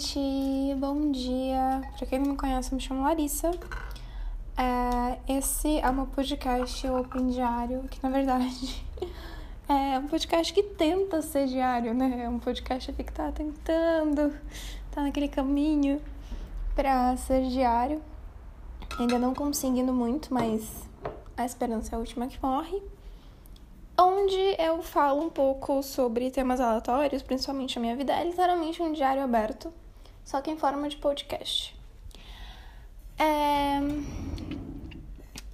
gente! Bom dia! Pra quem não me conhece, eu me chamo Larissa. É, esse é o meu podcast Open Diário, que na verdade é um podcast que tenta ser diário, né? É um podcast que tá tentando, tá naquele caminho pra ser diário. Ainda não conseguindo muito, mas a esperança é a última que morre onde eu falo um pouco sobre temas aleatórios, principalmente a minha vida. É literalmente um diário aberto, só que em forma de podcast. É...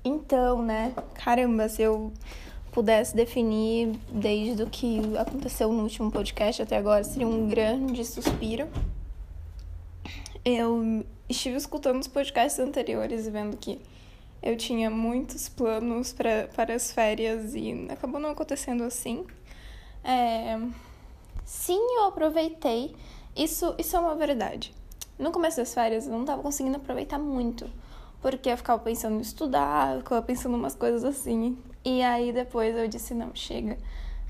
Então, né? Caramba, se eu pudesse definir desde o que aconteceu no último podcast até agora, seria um grande suspiro. Eu estive escutando os podcasts anteriores e vendo que eu tinha muitos planos pra, para as férias e acabou não acontecendo assim. É... Sim, eu aproveitei. Isso, isso é uma verdade. No começo das férias eu não estava conseguindo aproveitar muito, porque eu ficava pensando em estudar, eu ficava pensando em umas coisas assim. E aí depois eu disse: não, chega.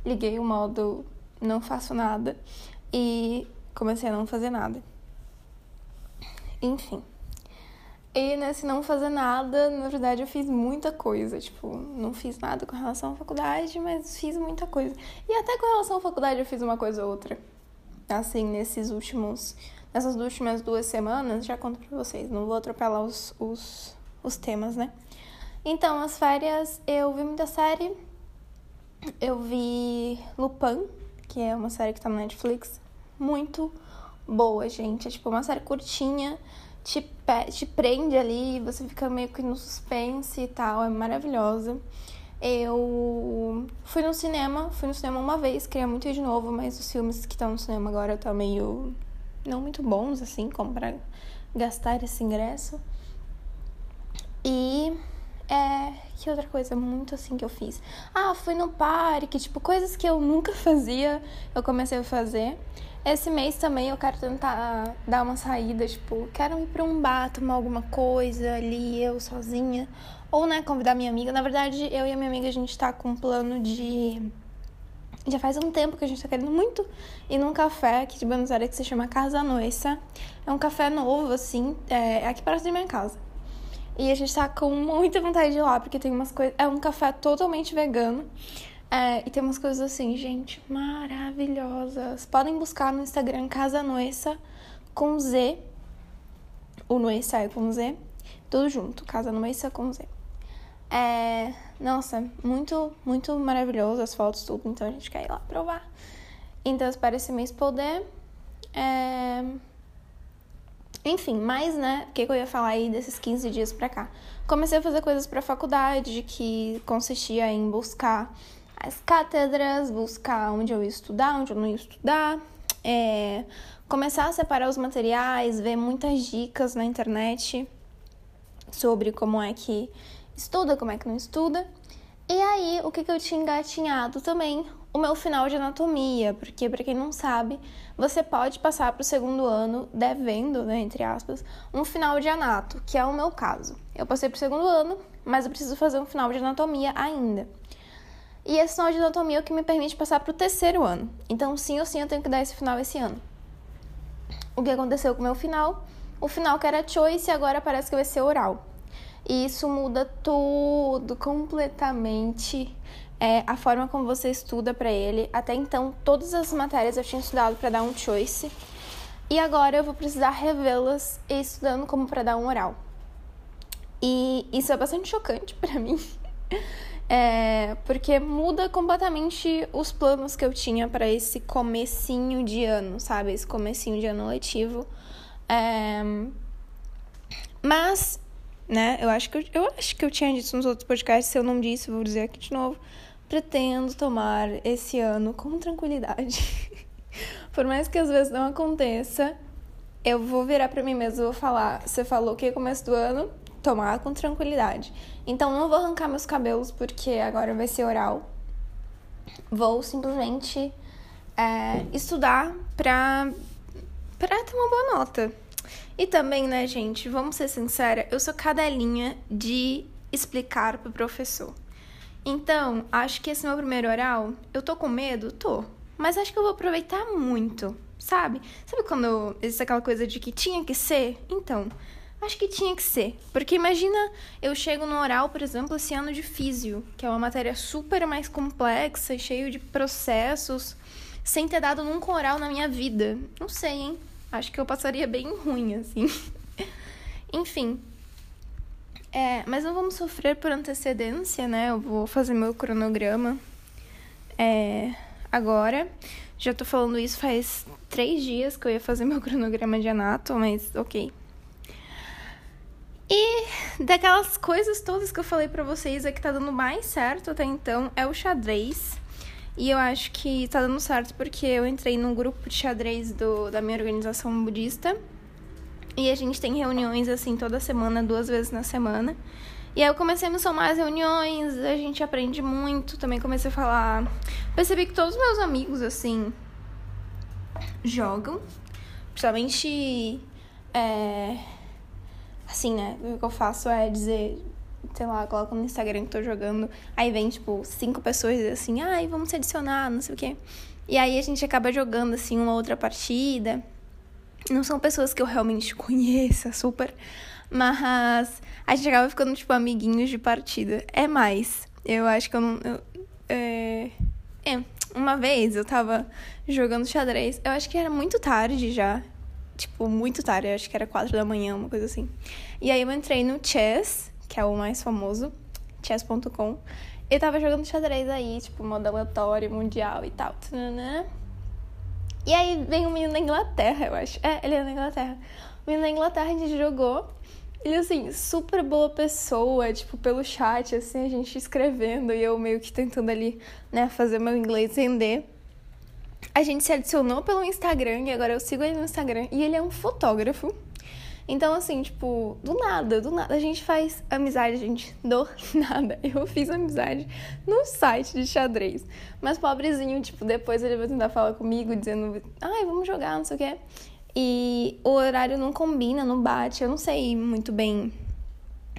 Liguei o modo não faço nada e comecei a não fazer nada. Enfim. E nesse não fazer nada, na verdade eu fiz muita coisa. Tipo, não fiz nada com relação à faculdade, mas fiz muita coisa. E até com relação à faculdade eu fiz uma coisa ou outra. Assim, nesses últimos. Nessas últimas duas semanas, já conto pra vocês. Não vou atropelar os, os, os temas, né? Então, as férias, eu vi muita série. Eu vi Lupin, que é uma série que tá na Netflix. Muito boa, gente. É tipo uma série curtinha te, te prende ali, você fica meio que no suspense e tal, é maravilhosa. Eu fui no cinema, fui no cinema uma vez, queria muito ir de novo, mas os filmes que estão no cinema agora estão meio não muito bons, assim, como pra gastar esse ingresso. E é. Que outra coisa muito assim que eu fiz? Ah, fui no parque, tipo, coisas que eu nunca fazia, eu comecei a fazer. Esse mês também eu quero tentar dar uma saída, tipo, quero ir pra um bar, tomar alguma coisa ali, eu sozinha. Ou, né, convidar minha amiga. Na verdade, eu e a minha amiga, a gente tá com um plano de. Já faz um tempo que a gente tá querendo muito ir num café aqui de Buenos Aires que se chama Casa Noissa. É um café novo, assim, é aqui perto da minha casa. E a gente tá com muita vontade de ir lá, porque tem umas coisas. É um café totalmente vegano. É, e tem umas coisas assim, gente, maravilhosas. Podem buscar no Instagram Casa Noessa com Z. O Noessa é com Z. Tudo junto, Casa Noessa com Z. É, nossa, muito, muito maravilhoso as fotos, tudo. Então a gente quer ir lá provar. Então espero esse mês poder. É... Enfim, mas, né, o que, que eu ia falar aí desses 15 dias pra cá? Comecei a fazer coisas pra faculdade que consistia em buscar as cátedras, buscar onde eu ia estudar, onde eu não ia estudar, é, começar a separar os materiais, ver muitas dicas na internet sobre como é que estuda, como é que não estuda. E aí, o que, que eu tinha engatinhado também? O meu final de anatomia, porque, para quem não sabe, você pode passar para o segundo ano devendo, né, entre aspas, um final de anato, que é o meu caso. Eu passei para o segundo ano, mas eu preciso fazer um final de anatomia ainda. E esse final de anatomia é o que me permite passar para o terceiro ano. Então, sim ou sim, eu tenho que dar esse final esse ano. O que aconteceu com o meu final? O final que era choice agora parece que vai ser oral. E isso muda tudo completamente é, a forma como você estuda para ele. Até então, todas as matérias eu tinha estudado para dar um choice. E agora eu vou precisar revê-las estudando como para dar um oral. E isso é bastante chocante para mim. É, porque muda completamente os planos que eu tinha para esse comecinho de ano, sabe? Esse comecinho de ano letivo. É, mas, né, eu acho, que eu, eu acho que eu tinha dito nos outros podcasts, se eu não disse, vou dizer aqui de novo. Pretendo tomar esse ano com tranquilidade. Por mais que às vezes não aconteça, eu vou virar para mim mesmo e vou falar: você falou que é começo do ano, tomar com tranquilidade. Então não vou arrancar meus cabelos porque agora vai ser oral. Vou simplesmente é, estudar pra, pra ter uma boa nota. E também, né, gente, vamos ser sincera, eu sou cadelinha de explicar pro professor. Então, acho que esse meu primeiro oral, eu tô com medo? Tô. Mas acho que eu vou aproveitar muito. sabe? Sabe quando existe aquela coisa de que tinha que ser? Então, acho que tinha que ser. Porque imagina eu chego no oral, por exemplo, esse ano de físio, que é uma matéria super mais complexa cheio de processos, sem ter dado nunca oral na minha vida. Não sei, hein? Acho que eu passaria bem ruim, assim. Enfim. É, mas não vamos sofrer por antecedência, né? Eu vou fazer meu cronograma é, agora. Já tô falando isso faz três dias que eu ia fazer meu cronograma de anato, mas ok. E daquelas coisas todas que eu falei para vocês, a que tá dando mais certo até então é o xadrez. E eu acho que tá dando certo porque eu entrei num grupo de xadrez do, da minha organização budista. E a gente tem reuniões assim toda semana, duas vezes na semana. E aí eu comecei a me somar as reuniões, a gente aprende muito, também comecei a falar. Percebi que todos os meus amigos, assim, jogam. Principalmente. É, assim, né? O que eu faço é dizer, sei lá, coloco no Instagram que tô jogando. Aí vem, tipo, cinco pessoas assim, ai, vamos se adicionar, não sei o quê. E aí a gente acaba jogando, assim, uma outra partida. Não são pessoas que eu realmente conheça super, mas a gente acaba ficando, tipo, amiguinhos de partida. É mais. Eu acho que eu não. Eu, é... é, uma vez eu tava jogando xadrez. Eu acho que era muito tarde já. Tipo, muito tarde. Acho que era quatro da manhã, uma coisa assim. E aí eu entrei no Chess, que é o mais famoso, chess.com. E tava jogando xadrez aí, tipo, modo aleatório, mundial e tal. E aí vem um menino da Inglaterra, eu acho. É, ele é da Inglaterra. O menino da Inglaterra a gente jogou. Ele, assim, super boa pessoa, tipo, pelo chat, assim, a gente escrevendo e eu meio que tentando ali, né, fazer meu inglês render. A gente se adicionou pelo Instagram e agora eu sigo ele no Instagram. E ele é um fotógrafo. Então, assim, tipo, do nada, do nada, a gente faz amizade, gente, do nada. Eu fiz amizade no site de xadrez. Mas pobrezinho, tipo, depois ele vai tentar falar comigo, dizendo, ai, vamos jogar, não sei o quê. E o horário não combina, não bate. Eu não sei muito bem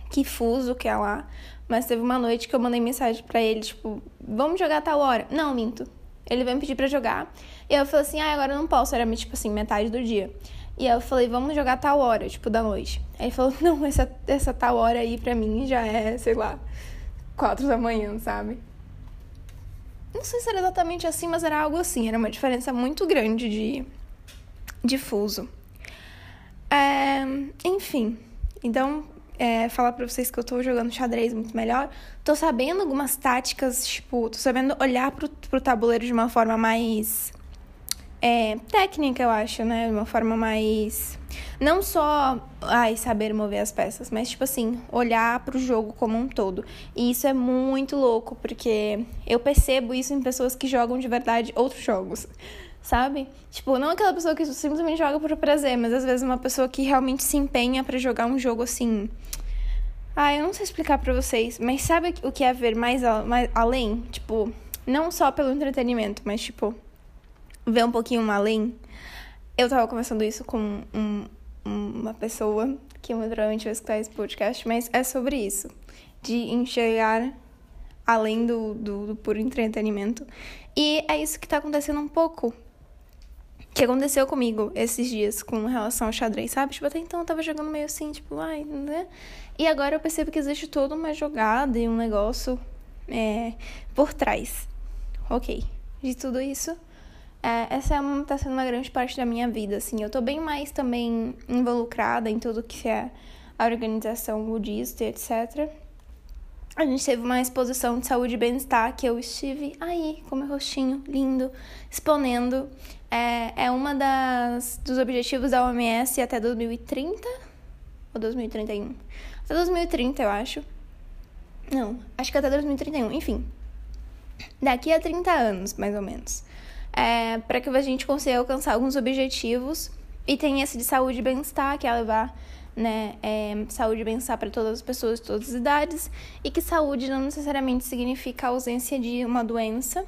que fuso que é lá. Mas teve uma noite que eu mandei mensagem para ele, tipo, vamos jogar tal hora? Não, minto. Ele veio me pedir pra jogar. E eu falei assim, ah, agora eu não posso. Era, tipo assim, metade do dia. E aí eu falei, vamos jogar tal hora, tipo, da noite. Aí ele falou, não, essa, essa tal hora aí pra mim já é, sei lá, quatro da manhã, sabe? Não sei se era exatamente assim, mas era algo assim. Era uma diferença muito grande de, de fuso. É, enfim, então, é, falar pra vocês que eu tô jogando xadrez muito melhor. Tô sabendo algumas táticas, tipo, tô sabendo olhar pro, pro tabuleiro de uma forma mais é, técnica, eu acho, né? Uma forma mais. Não só ai, saber mover as peças, mas, tipo assim, olhar pro jogo como um todo. E isso é muito louco, porque eu percebo isso em pessoas que jogam de verdade outros jogos. Sabe? Tipo, não aquela pessoa que simplesmente joga por prazer, mas às vezes uma pessoa que realmente se empenha para jogar um jogo assim. Ah, eu não sei explicar para vocês, mas sabe o que é ver mais, mais além? Tipo, não só pelo entretenimento, mas tipo ver um pouquinho além, eu tava conversando isso com um, uma pessoa que muito provavelmente vai escutar esse podcast, mas é sobre isso. De enxergar além do, do, do puro entretenimento. E é isso que tá acontecendo um pouco. Que aconteceu comigo esses dias com relação ao xadrez, sabe? Tipo, até então eu tava jogando meio assim, tipo, ai, né? E agora eu percebo que existe toda uma jogada e um negócio é, por trás. Ok. De tudo isso, é, essa é uma, tá sendo uma grande parte da minha vida, assim. Eu tô bem mais também involucrada em tudo que é a organização budista etc. A gente teve uma exposição de saúde e bem-estar que eu estive aí com meu rostinho lindo, exponendo. É, é uma das dos objetivos da OMS até 2030 ou 2031? Até 2030, eu acho. Não, acho que até 2031, enfim. Daqui a 30 anos, mais ou menos é, para que a gente consiga alcançar alguns objetivos. E tem esse de saúde e bem-estar, que é levar né, é, saúde e bem-estar para todas as pessoas de todas as idades. E que saúde não necessariamente significa a ausência de uma doença,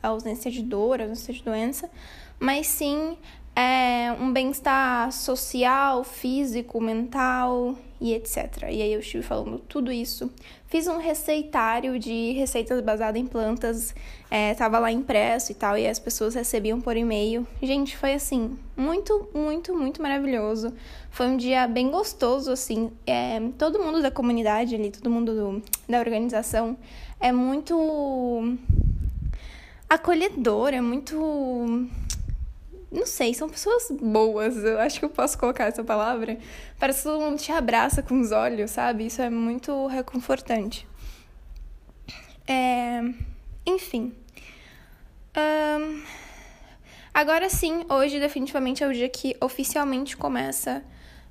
a ausência de dor, a ausência de doença, mas sim é, um bem-estar social, físico, mental e etc. E aí eu estive falando tudo isso. Fiz um receitário de receitas baseadas em plantas, é, tava lá impresso e tal, e as pessoas recebiam por e-mail. Gente, foi assim, muito, muito, muito maravilhoso. Foi um dia bem gostoso, assim. É, todo mundo da comunidade ali, todo mundo do, da organização é muito acolhedor, é muito não sei, são pessoas boas, eu acho que eu posso colocar essa palavra. Parece que todo mundo te abraça com os olhos, sabe? Isso é muito reconfortante. É... Enfim. Um... Agora sim, hoje definitivamente é o dia que oficialmente começa.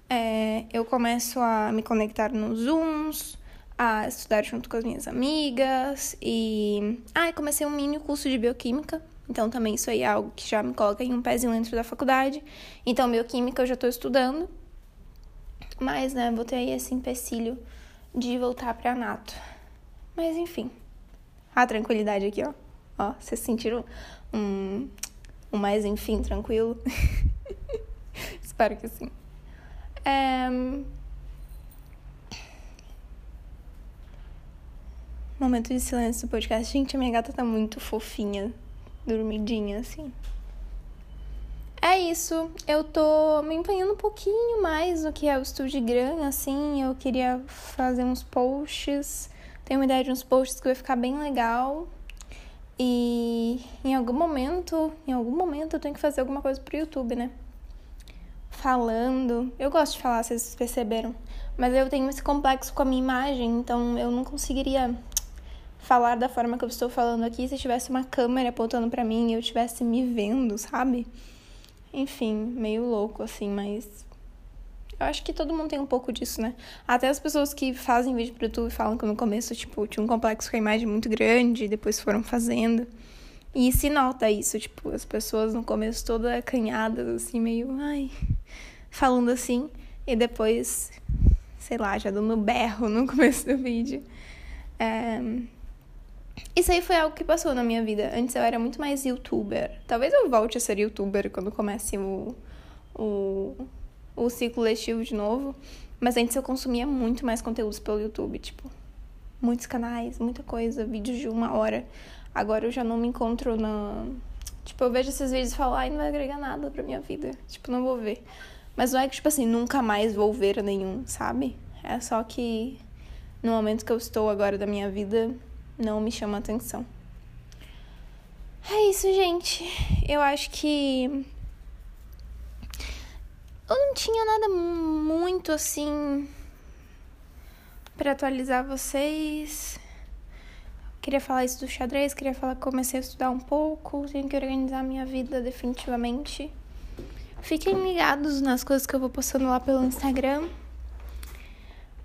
É... Eu começo a me conectar nos Zooms, a estudar junto com as minhas amigas e. Ah, comecei um mini curso de bioquímica então, também isso aí é algo que já me coloca em um pezinho dentro da faculdade. Então, bioquímica eu já estou estudando. Mas, né, vou ter aí esse empecilho de voltar para nato. Mas, enfim. A tranquilidade aqui, ó. Ó, vocês sentiram um, um mais, enfim, tranquilo? Espero que sim. É... Momento de silêncio do podcast. Gente, a minha gata tá muito fofinha dormidinha, assim. É isso, eu tô me empenhando um pouquinho mais no que é o Instagram, assim, eu queria fazer uns posts, tenho uma ideia de uns posts que vai ficar bem legal. E em algum momento, em algum momento eu tenho que fazer alguma coisa pro YouTube, né? Falando. Eu gosto de falar, vocês perceberam. Mas eu tenho esse complexo com a minha imagem, então eu não conseguiria falar da forma que eu estou falando aqui se tivesse uma câmera apontando para mim e eu estivesse me vendo, sabe? Enfim, meio louco assim, mas eu acho que todo mundo tem um pouco disso, né? Até as pessoas que fazem vídeo pro YouTube falam que no começo, tipo, tinha um complexo com a imagem muito grande, e depois foram fazendo. E se nota isso, tipo, as pessoas no começo todas acanhadas, assim, meio, ai, falando assim, e depois, sei lá, já dando berro no começo do vídeo. É, isso aí foi algo que passou na minha vida. Antes eu era muito mais youtuber. Talvez eu volte a ser youtuber quando comece o, o, o ciclo letivo de novo. Mas antes eu consumia muito mais conteúdos pelo YouTube, tipo, muitos canais, muita coisa, vídeos de uma hora. Agora eu já não me encontro na. Tipo, eu vejo esses vídeos e falo, ai, não vai agregar nada pra minha vida. Tipo, não vou ver. Mas não é que, tipo assim, nunca mais vou ver nenhum, sabe? É só que no momento que eu estou agora da minha vida, não me chama atenção. É isso, gente. Eu acho que. Eu não tinha nada muito assim. para atualizar vocês. Queria falar isso do xadrez, queria falar que comecei a estudar um pouco, tenho que organizar minha vida definitivamente. Fiquem ligados nas coisas que eu vou postando lá pelo Instagram.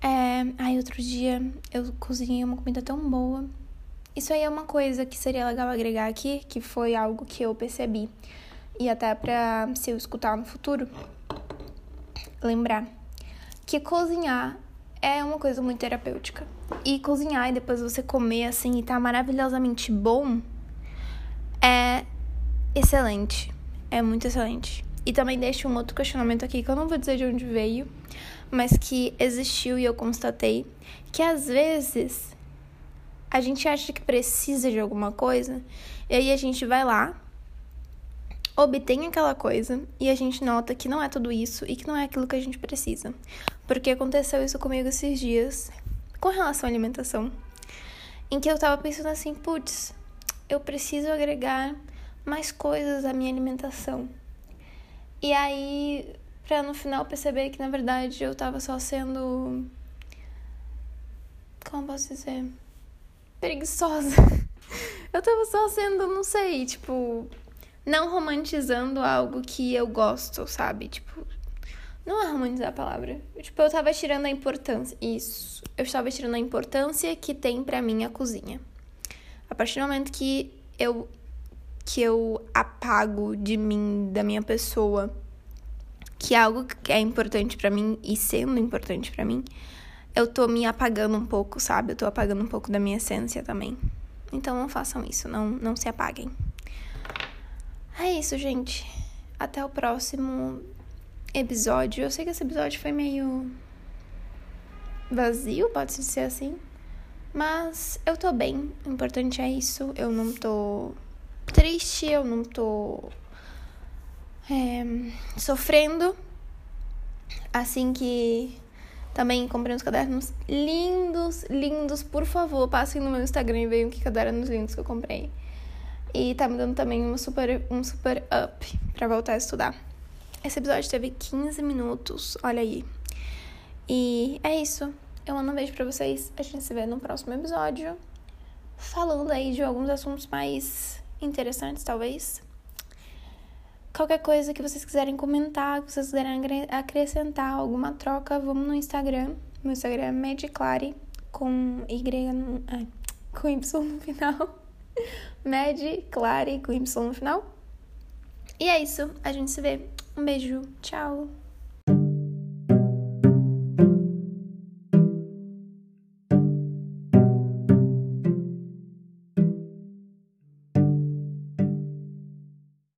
É... Aí, outro dia eu cozinhei uma comida tão boa. Isso aí é uma coisa que seria legal agregar aqui, que foi algo que eu percebi. E até pra se eu escutar no futuro, lembrar que cozinhar é uma coisa muito terapêutica. E cozinhar e depois você comer assim e tá maravilhosamente bom é excelente. É muito excelente. E também deixo um outro questionamento aqui que eu não vou dizer de onde veio, mas que existiu e eu constatei que às vezes a gente acha que precisa de alguma coisa, e aí a gente vai lá, obtém aquela coisa e a gente nota que não é tudo isso e que não é aquilo que a gente precisa. Porque aconteceu isso comigo esses dias com relação à alimentação, em que eu tava pensando assim, putz, eu preciso agregar mais coisas à minha alimentação. E aí, pra no final perceber que na verdade eu tava só sendo. Como posso dizer? preguiçosa. Eu tava só sendo, não sei, tipo, não romantizando algo que eu gosto, sabe? Tipo, não é romantizar a palavra. Tipo, eu tava tirando a importância. Isso. Eu estava tirando a importância que tem para mim a cozinha. A partir do momento que eu que eu apago de mim, da minha pessoa, que é algo que é importante para mim e sendo importante para mim, eu tô me apagando um pouco, sabe? Eu tô apagando um pouco da minha essência também. Então não façam isso, não, não se apaguem. É isso, gente. até o próximo episódio. Eu sei que esse episódio foi meio vazio, pode ser assim. Mas eu tô bem, o importante é isso. Eu não tô triste, eu não tô é, sofrendo. Assim que também comprei uns cadernos lindos, lindos. Por favor, passem no meu Instagram e vejam que cadernos lindos que eu comprei. E tá me dando também um super, um super up pra voltar a estudar. Esse episódio teve 15 minutos, olha aí. E é isso. Eu mando um beijo pra vocês. A gente se vê no próximo episódio. Falando aí de alguns assuntos mais interessantes, talvez. Qualquer coisa que vocês quiserem comentar, que vocês quiserem acrescentar, alguma troca, vamos no Instagram. Meu Instagram é Mediclare com Y no, é, com Y no final. Mediclare com Y no final. E é isso. A gente se vê. Um beijo. Tchau.